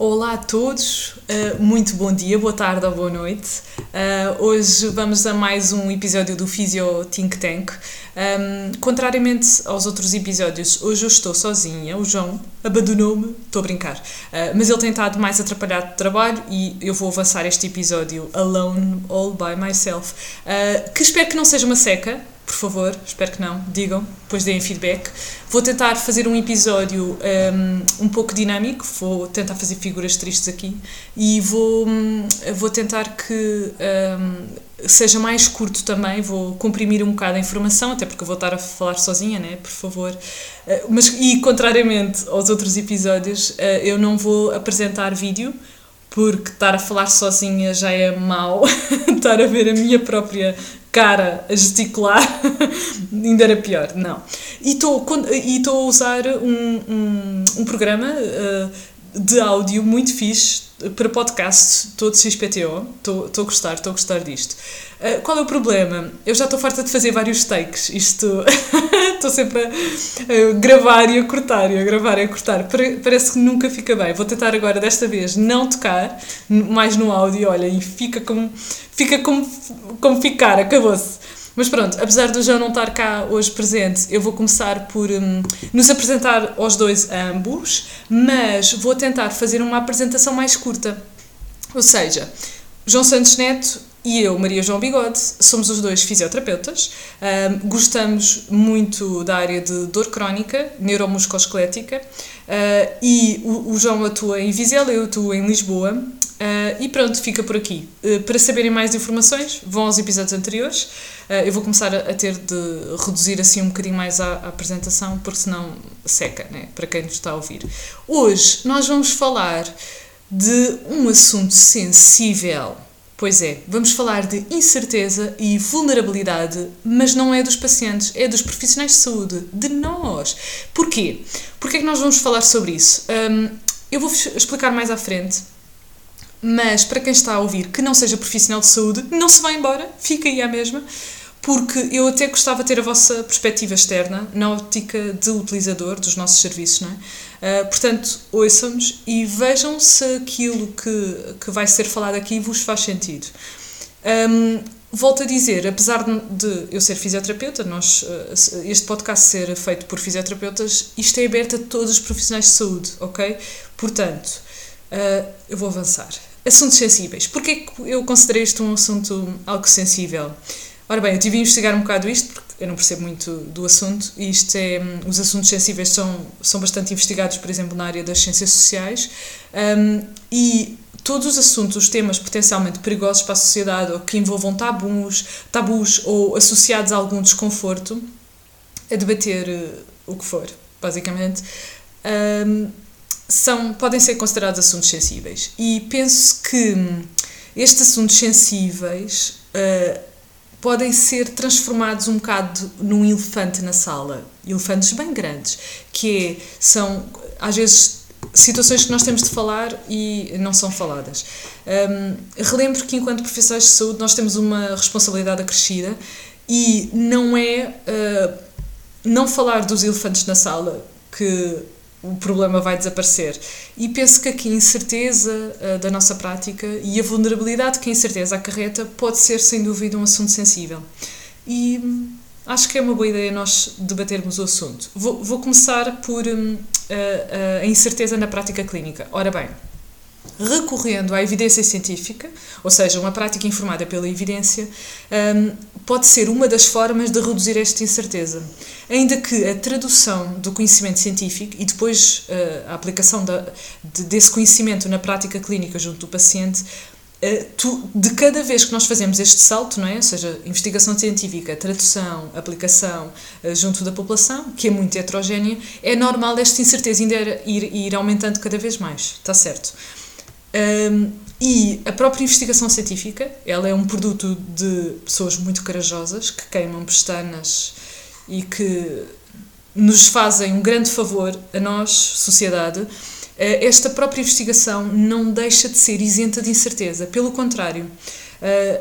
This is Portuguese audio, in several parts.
Olá a todos, uh, muito bom dia, boa tarde ou boa noite. Uh, hoje vamos a mais um episódio do Physio Think Tank. Um, contrariamente aos outros episódios, hoje eu estou sozinha. O João abandonou-me, estou a brincar, uh, mas ele tem estado mais atrapalhado de trabalho e eu vou avançar este episódio alone, all by myself. que espero que não seja uma seca, por favor, espero que não, digam, depois deem feedback. Vou tentar fazer um episódio um, um pouco dinâmico, vou tentar fazer figuras tristes aqui e vou, hum, vou tentar que um, seja mais curto também, vou comprimir um bocado a informação, até porque vou estar a falar sozinha, né? Por favor. Uh, mas, e contrariamente aos outros episódios, uh, eu não vou apresentar vídeo, porque estar a falar sozinha já é mau, estar a ver a minha própria cara a gesticular, ainda era pior, não. E estou a usar um, um, um programa uh, de áudio muito fixe para podcast, todo XPTO, estou a gostar, estou a gostar disto. Uh, qual é o problema? Eu já estou farta de fazer vários takes, isto estou sempre a, a, gravar e a cortar, e a gravar e a cortar, parece que nunca fica bem. Vou tentar agora, desta vez, não tocar mais no áudio, olha, e fica como, fica como, como ficar, acabou-se. Mas pronto, apesar do João não estar cá hoje presente, eu vou começar por um, nos apresentar aos dois ambos, mas vou tentar fazer uma apresentação mais curta. Ou seja, João Santos Neto e eu, Maria João Bigode, somos os dois fisioterapeutas, um, gostamos muito da área de dor crónica, neuromusculoesquelética, uh, e o, o, João atua em Vizela, eu atuo em Lisboa, uh, e pronto, fica por aqui. Uh, para saberem mais informações, vão aos episódios anteriores. eu vou começar a, a, ter de reduzir assim um bocadinho mais a, a apresentação, porque senão seca, né? para quem nos está a ouvir. Hoje nós vamos falar de um assunto sensível Pois é, vamos falar de incerteza e vulnerabilidade, mas não é dos pacientes, é dos profissionais de saúde, de nós. Porquê? Porquê é que nós vamos falar sobre isso? Um, eu vou explicar mais à frente, mas para quem está a ouvir que não seja profissional de saúde, não se vá embora, fica aí à mesma, porque eu até gostava de ter a vossa perspectiva externa, na ótica de utilizador dos nossos serviços, não é? Uh, portanto, ouçam-nos e vejam se aquilo que, que vai ser falado aqui vos faz sentido. Um, volto a dizer, apesar de eu ser fisioterapeuta, nós, ah, este podcast ser feito por fisioterapeutas, isto é aberto a todos os profissionais de saúde, ok? Portanto, uh, eu vou avançar. Assuntos sensíveis. Porquê que eu considerei isto um assunto algo sensível? Ora bem, eu tive a investigar um bocado isto, porque eu não percebo muito do assunto, e isto é, os assuntos sensíveis são, são bastante investigados, por exemplo, na área das ciências sociais, um, e todos os assuntos, os temas potencialmente perigosos para a sociedade, ou que envolvam tabus, tabus ou associados a algum desconforto, a debater uh, o que for, basicamente, um, são, podem ser considerados assuntos sensíveis. E penso que estes assuntos sensíveis uh, podem ser transformados um bocado num elefante na sala. Elefantes bem grandes, que é, são, às vezes, situações que nós temos de falar e não são faladas. Um, relembro que, enquanto profissionais de saúde, nós temos uma responsabilidade acrescida e não é uh, não falar dos elefantes na sala que o problema vai desaparecer. E penso que aqui a incerteza uh, da nossa prática e a vulnerabilidade que a incerteza acarreta pode ser, sem dúvida, um assunto sensível. E hum, acho que é uma boa ideia nós debatermos o assunto. Vou, vou começar por um, a, a incerteza na prática clínica. Ora bem, recorrendo à evidência científica, ou seja, uma prática informada pela evidência, um, pode ser uma das formas de reduzir esta incerteza. Ainda que a tradução do conhecimento científico e depois uh, a aplicação desse conhecimento na prática clínica junto do paciente tu, de cada vez que nós fazemos este salto, não é? ou seja, investigação científica, tradução, aplicação uh, junto da população, que é muito heterogénea, é normal esta incerteza ainda ir, ir aumentando cada vez mais, está certo? Um, e a própria investigação científica, ela é um produto de pessoas muito corajosas que queimam pestanas e que nos fazem um grande favor a nós, sociedade. Eh, esta própria investigação não deixa de ser isenta de incerteza, pelo contrário. Eh,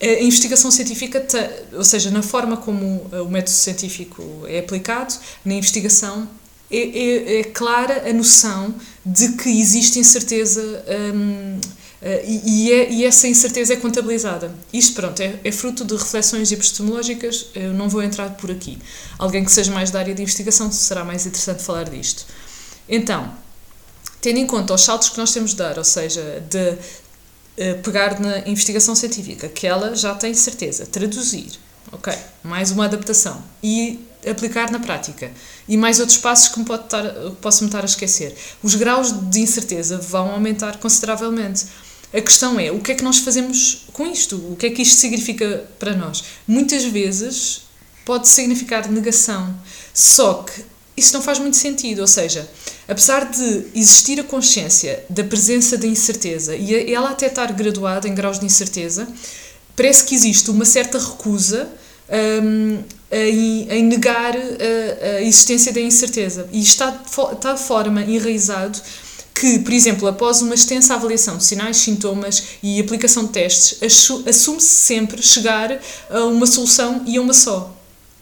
a investigação científica, ou seja, na forma como o método científico é aplicado, na investigação é, é, é clara a noção de que existe incerteza um, Uh, e, é, e, essa incerteza é contabilizada. Isto, pronto, é, é, fruto de reflexões epistemológicas, eu não vou entrar por aqui. Alguém que seja mais da área de investigação será mais interessante falar disto. Então, tendo em conta os saltos que nós temos de dar, ou seja, de uh, pegar na investigação científica, que ela já tem certeza, traduzir, ok, mais uma adaptação, e aplicar na prática. E mais outros passos que posso me estar a esquecer. Os graus de incerteza vão aumentar consideravelmente. A questão é, o que é que nós fazemos com isto? O que é que isto significa para nós? Muitas vezes pode significar negação, só que isso não faz muito sentido, ou seja, apesar de existir a consciência da presença da incerteza e ela até estar graduada em graus de incerteza, parece que existe uma certa recusa um, em, em, negar a, a, existência da incerteza. E está, está de forma enraizado que, por exemplo, após uma extensa avaliação de sinais, sintomas e aplicação de testes, assume-se sempre chegar a uma solução e a uma só.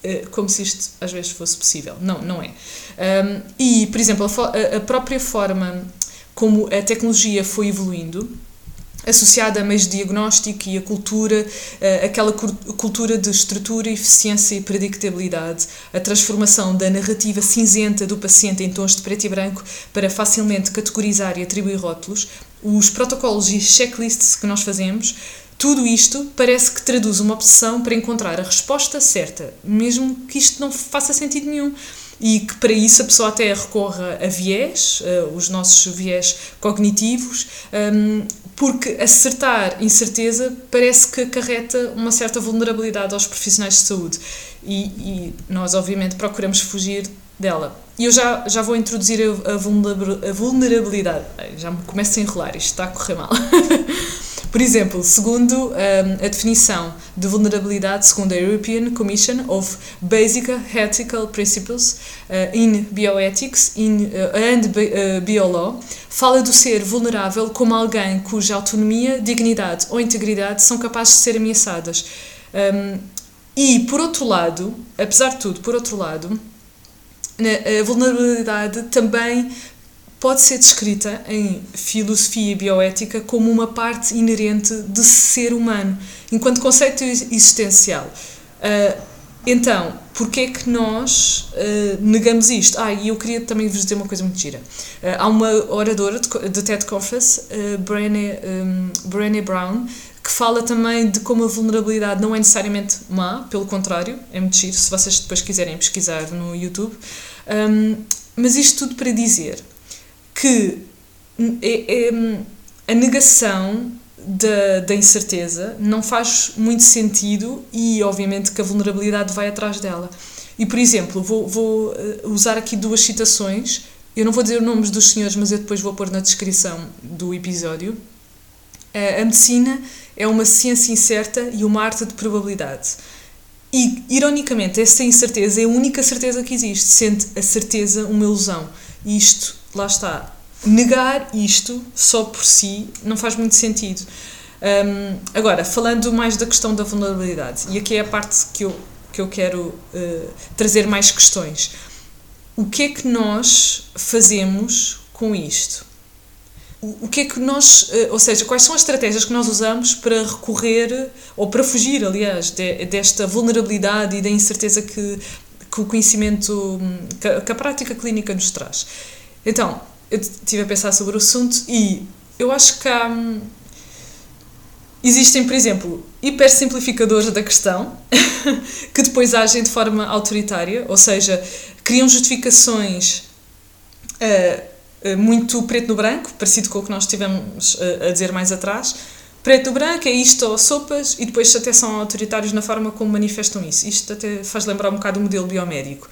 Eh, como se isto às vezes fosse possível. Não, não é. E, por exemplo, a, a própria forma como a tecnologia foi evoluindo, associada a meios de diagnóstico e a cultura, eh, aquela cultura de estrutura, eficiência e predictabilidade, a transformação da narrativa cinzenta do paciente em tons de preto e branco para facilmente categorizar e atribuir rótulos, os protocolos e checklists que nós fazemos, tudo isto parece que traduz uma obsessão para encontrar a resposta certa, mesmo que isto não faça sentido nenhum e que para isso a pessoa até recorra a viés, uh, os nossos viés cognitivos, um, porque acertar incerteza parece que acarreta uma certa vulnerabilidade aos profissionais de saúde e, e nós obviamente procuramos fugir dela. E eu já, já vou introduzir a, a vulnerabilidade. Já me começo a enrolar, isto está a correr mal. Por exemplo, segundo um, a definição de vulnerabilidade, segundo a European Commission of Basic Ethical Principles uh, in Bioethics in, uh, and uh, Biolaw, fala do ser vulnerável como alguém cuja autonomia, dignidade ou integridade são capazes de ser ameaçadas. Um, e, por outro lado, apesar de tudo, por outro lado, a vulnerabilidade também pode ser descrita em filosofia e bioética como uma parte inerente de ser humano, enquanto conceito existencial. Uh, então, porquê é que nós uh, negamos isto? Ah, e eu queria também vos dizer uma coisa muito gira. Uh, há uma oradora de, de TED Conference, uh, Brené, um, Brené Brown, que fala também de como a vulnerabilidade não é necessariamente má, pelo contrário, é muito giro, se vocês depois quiserem pesquisar no YouTube. Um, mas isto tudo para dizer que é, é, a negação da, da incerteza não faz muito sentido e, obviamente, que a vulnerabilidade vai atrás dela. E, por exemplo, vou, vou eh, usar aqui duas citações. Eu não vou dizer os nomes dos senhores, mas eu depois vou pôr na descrição do episódio. A medicina é uma ciência incerta e uma arte de probabilidade. E, ironicamente, essa incerteza é a única certeza que existe, sendo a certeza uma ilusão. E isto lá está, negar isto só por si não faz muito sentido. Um, agora, falando mais da questão da vulnerabilidade, e aqui é a parte que eu, que eu quero uh, trazer mais questões. O que é que nós fazemos com isto? O, que é que nós, uh, ou seja, quais são as estratégias que nós usamos para recorrer, ou para fugir, aliás, de, desta vulnerabilidade e da incerteza que, que o conhecimento, que, que a prática clínica nos traz? Então, eu estive a pensar sobre o assunto e eu acho que há. Hum, existem, por exemplo, hipersimplificadores da questão que depois agem de forma autoritária, ou seja, criam justificações uh, muito preto no branco, parecido com o que nós estivemos a dizer mais atrás. Preto no branco é isto ou sopas, e depois até são autoritários na forma como manifestam isso. Isto até faz lembrar um bocado o modelo biomédico.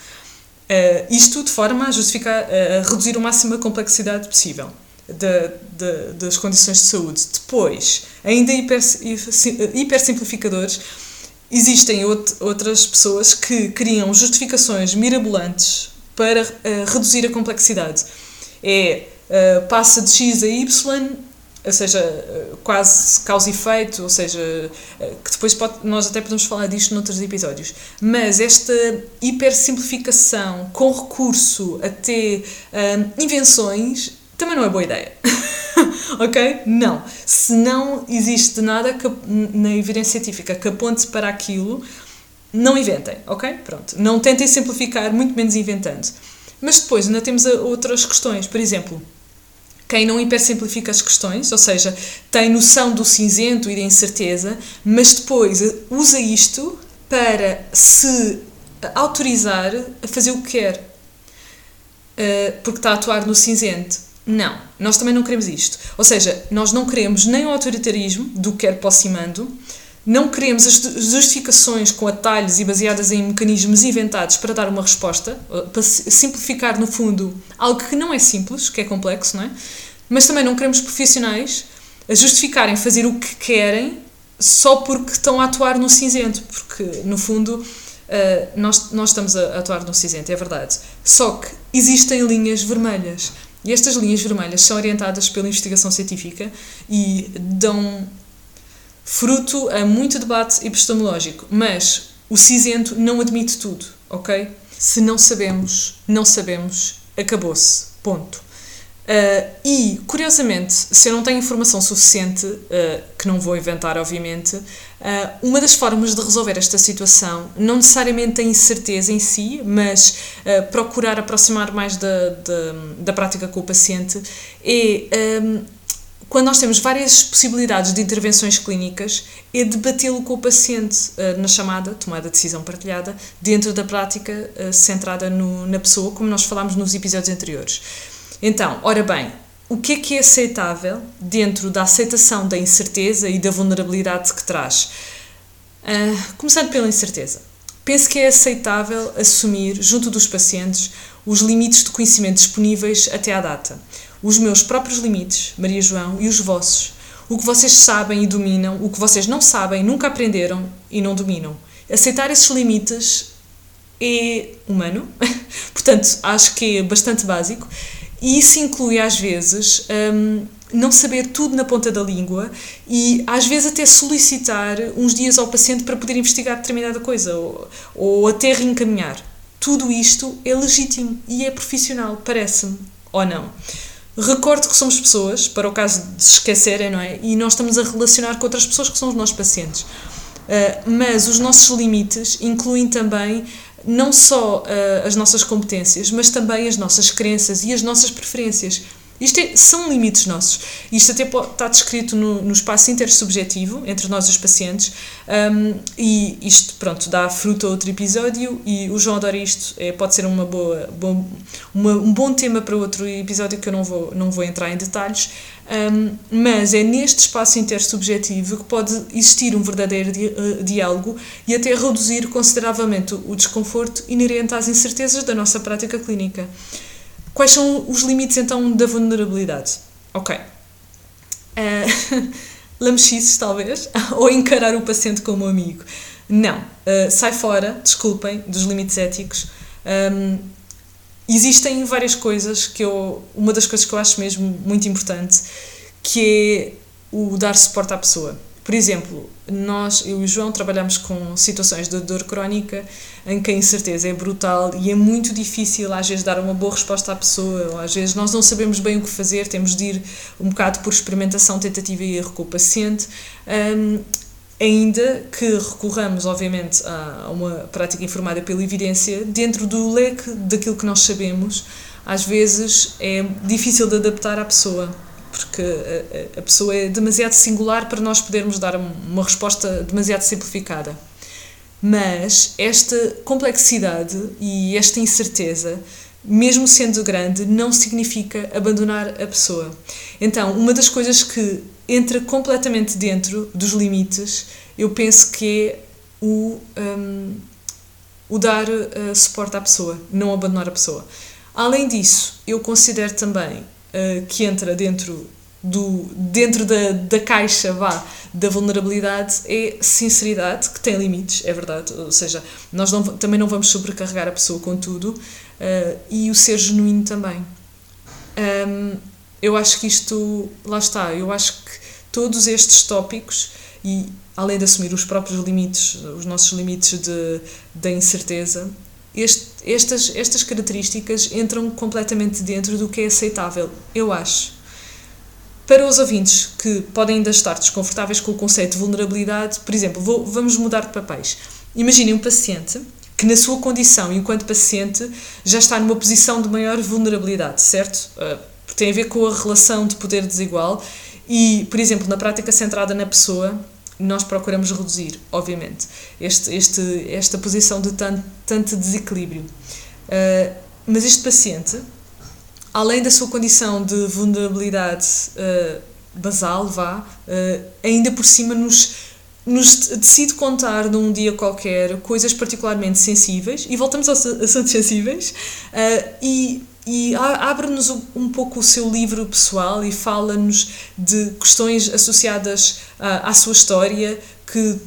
Uh, isto de forma a justificar, uh, a reduzir o máximo a complexidade possível de, de, das condições de saúde. Depois, ainda hiper, hiper simplificadores, existem out, outras pessoas que criam justificações mirabolantes para uh, reduzir a complexidade. É, passa de X a Y ou seja, quase causa e efeito, ou seja, que depois pode, nós até podemos falar disto noutros episódios. Mas esta hipersimplificação com recurso a ter um, invenções também não é boa ideia. ok? Não. Se não existe nada que, na evidência científica que aponte para aquilo, não inventem, ok? Pronto. Não tentem simplificar, muito menos inventando. Mas depois ainda temos outras questões. Por exemplo, quem não hipersimplifica as questões, ou seja, tem noção do cinzento e da incerteza, mas depois usa isto para se autorizar a fazer o que quer. Uh, porque está a atuar no cinzento. Não, nós também não queremos isto. Ou seja, nós não queremos nem o autoritarismo do quer posso e mando, não queremos as justificações com atalhos e baseadas em mecanismos inventados para dar uma resposta, para simplificar, no fundo, algo que não é simples, que é complexo, não é? Mas também não queremos profissionais a justificarem fazer o que querem só porque estão a atuar no cinzento, porque, no fundo, nós, nós estamos a atuar no cinzento, é verdade. Só que existem linhas vermelhas. E estas linhas vermelhas são orientadas pela investigação científica e dão fruto a muito debate epistemológico, mas o cinzento não admite tudo, ok? Se não sabemos, não sabemos, acabou-se. Ponto. Uh, e, curiosamente, se eu não tenho informação suficiente, uh, que não vou inventar, obviamente, uh, uma das formas de resolver esta situação, não necessariamente a incerteza em si, mas procurar aproximar mais da, da, da, prática com o paciente, é um, quando nós temos várias possibilidades de intervenções clínicas, é debatê-lo com o paciente na chamada, tomada de decisão partilhada, dentro da prática centrada no, na pessoa, como nós falámos nos episódios anteriores. Então, ora bem, o que é que é aceitável dentro da aceitação da incerteza e da vulnerabilidade que traz? Uh, começando pela incerteza. Penso que é aceitável assumir, junto dos pacientes, os limites de conhecimento disponíveis até à data. Os meus próprios limites, Maria João, e os vossos. O que vocês sabem e dominam, o que vocês não sabem, nunca aprenderam e não dominam. Aceitar esses limites é humano, portanto, acho que é bastante básico e isso inclui, às vezes, um, não saber tudo na ponta da língua e, às vezes, até solicitar uns dias ao paciente para poder investigar determinada coisa ou, ou até reencaminhar. Tudo isto é legítimo e é profissional, parece-me, ou não. Recordo que somos pessoas, para o caso de se esquecerem, não é? E nós estamos a relacionar com outras pessoas que são os nossos pacientes. Uh, mas os nossos limites incluem também não só uh, as nossas competências, mas também as nossas crenças e as nossas preferências. Isto é, são limites nossos. Isto até pode, está descrito no, no espaço intersubjetivo entre nós os pacientes, um, e isto, pronto, dá fruto a outro episódio. E o João adora isto, é, pode ser uma boa, bom, uma, um bom tema para outro episódio que eu não vou, não vou entrar em detalhes. Um, mas é neste espaço intersubjetivo que pode existir um verdadeiro di uh, diálogo e até reduzir consideravelmente o desconforto inerente às incertezas da nossa prática clínica. Quais são os limites então da vulnerabilidade? Ok. Uh, lamechices, talvez, ou encarar o paciente como amigo. Não. Uh, sai fora, desculpem, dos limites éticos. Um, existem várias coisas que eu. Uma das coisas que eu acho mesmo muito importante que é o dar suporte à pessoa. Por exemplo, nós, eu e o João, trabalhamos com situações de dor crónica em que a incerteza é brutal e é muito difícil às vezes dar uma boa resposta à pessoa, ou às vezes nós não sabemos bem o que fazer, temos de ir um bocado por experimentação, tentativa e erro com o paciente. Um, ainda que recorramos, obviamente, a uma prática informada pela evidência, dentro do leque daquilo que nós sabemos, às vezes é difícil de adaptar à pessoa porque a, a pessoa é demasiado singular para nós podermos dar uma resposta demasiado simplificada. Mas esta complexidade e esta incerteza, mesmo sendo grande, não significa abandonar a pessoa. Então, uma das coisas que entra completamente dentro dos limites, eu penso que é o, um, o dar uh, suporte à pessoa, não abandonar a pessoa. Além disso, eu considero também uh, que entra dentro do dentro da, da caixa vá da vulnerabilidade é sinceridade que tem limites é verdade. Ou seja nós não, também não vamos sobrecarregar a pessoa com tudo uh, e o ser genuíno também. Um, eu acho que isto, lá está, eu acho que todos estes tópicos e além de assumir os próprios limites, os nossos limites de, da incerteza, este, estas, estas características entram completamente dentro do que é aceitável, eu acho. Para os ouvintes que podem ainda estar desconfortáveis com o conceito de vulnerabilidade, por exemplo, vou, vamos mudar de papéis. Imaginem um paciente que, na sua condição enquanto paciente, já está numa posição de maior vulnerabilidade, certo? Uh, tem a ver com a relação de poder desigual e, por exemplo, na prática centrada na pessoa, nós procuramos reduzir, obviamente, este, este, esta posição de tanto, tanto desequilíbrio. Uh, mas este paciente, além da sua condição de vulnerabilidade uh, basal, vá, uh, ainda por cima nos, nos decide contar num dia qualquer coisas particularmente sensíveis, e voltamos aos assuntos sensíveis, e e abre-nos um pouco o seu livro pessoal e fala-nos de questões associadas à, à sua história que,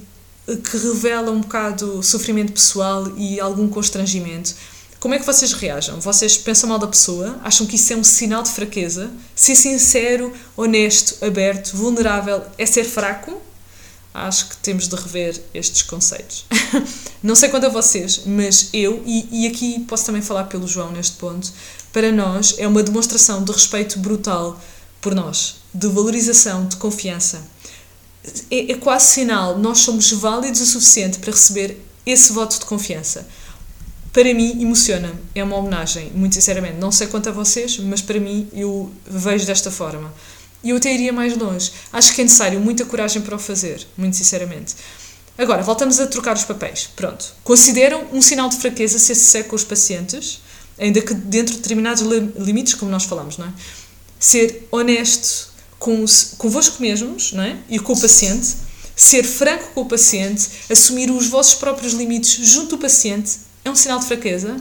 que revela um bocado sofrimento pessoal e algum constrangimento. Como é que vocês reagem? Vocês pensam mal da pessoa? Acham que isso é um sinal de fraqueza? Ser sincero, honesto, aberto, vulnerável é ser fraco? Acho que temos de rever estes conceitos. Não sei quanto a vocês, mas eu, e, e aqui posso também falar pelo João neste ponto, para nós é uma demonstração de respeito brutal por nós, de valorização, de confiança. É, é quase sinal, nós somos válidos o suficiente para receber esse voto de confiança. Para mim, emociona-me. É uma homenagem, muito sinceramente. Não sei quanto a vocês, mas para mim, eu vejo desta forma. E eu até iria mais longe. Acho que é necessário muita coragem para o fazer, muito sinceramente. Agora, voltamos a trocar os papéis. Pronto. Consideram um sinal de fraqueza ser seco com os pacientes, ainda que dentro de determinados limites, como nós falamos, não é? Ser honesto com, convosco mesmos não é? e com o paciente, ser franco com o paciente, assumir os vossos próprios limites junto do paciente, é um sinal de fraqueza?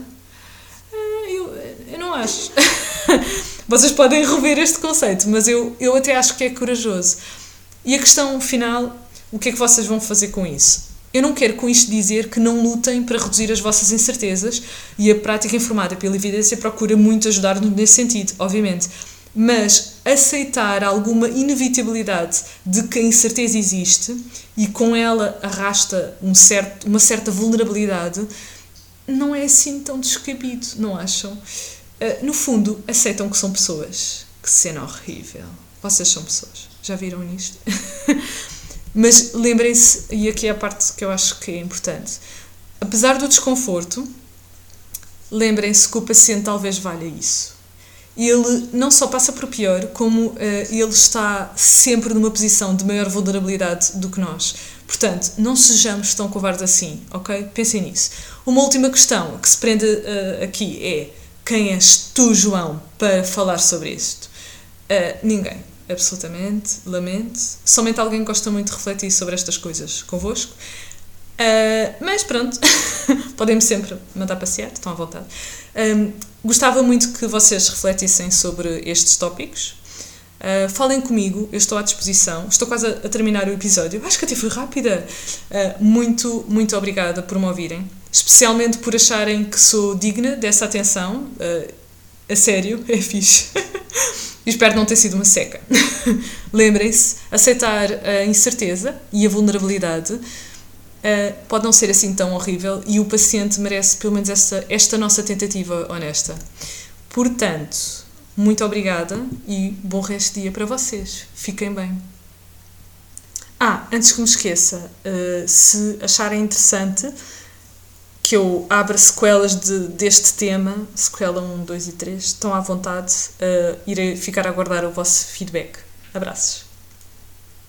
Ah, eu, eu não acho. Vocês podem rever este conceito, mas eu, eu até acho que é corajoso. E a questão final, o que é que vocês vão fazer com isso? Eu não quero com isto dizer que não lutem para reduzir as vossas incertezas e a prática informada pela evidência procura muito ajudar-nos nesse sentido, obviamente. Mas aceitar alguma inevitabilidade de que a incerteza existe e com ela arrasta um certo, uma certa vulnerabilidade não é assim tão descabido, não acham? Uh, no fundo, aceitam que são pessoas. Que cena horrível. Vocês são pessoas. Já viram isto? Mas lembrem-se, e aqui é a parte que eu acho que é importante: apesar do desconforto, lembrem-se que o paciente talvez valha isso. Ele não só passa por pior, como uh, ele está sempre numa posição de maior vulnerabilidade do que nós. Portanto, não sejamos tão covardes assim, ok? Pensem nisso. Uma última questão que se prende uh, aqui é quem és tu, João, para falar sobre isto? Uh, ninguém, absolutamente, lamento. Somente alguém gosta muito de refletir sobre estas coisas convosco. Uh, mas pronto, podem-me sempre mandar passear, estão à vontade. Um, gostava muito que vocês refletissem sobre estes tópicos. Uh, falem comigo, eu estou à disposição. Estou quase a, terminar o episódio. Acho que até foi rápida. Uh, muito, muito obrigada por me ouvirem especialmente por acharem que sou digna dessa atenção. Uh, a sério, é fixe. espero não ter sido uma seca. Lembrem-se, aceitar a incerteza e a vulnerabilidade uh, pode não ser assim tão horrível e o paciente merece pelo menos esta, esta nossa tentativa honesta. Portanto, muito obrigada e bom resto de dia para vocês. Fiquem bem. Ah, antes que me esqueça, uh, se acharem interessante que eu abra sequelas de, deste tema, sequela 1, 2 e 3, estão à vontade, uh, irei ficar a aguardar o vosso feedback. Abraços.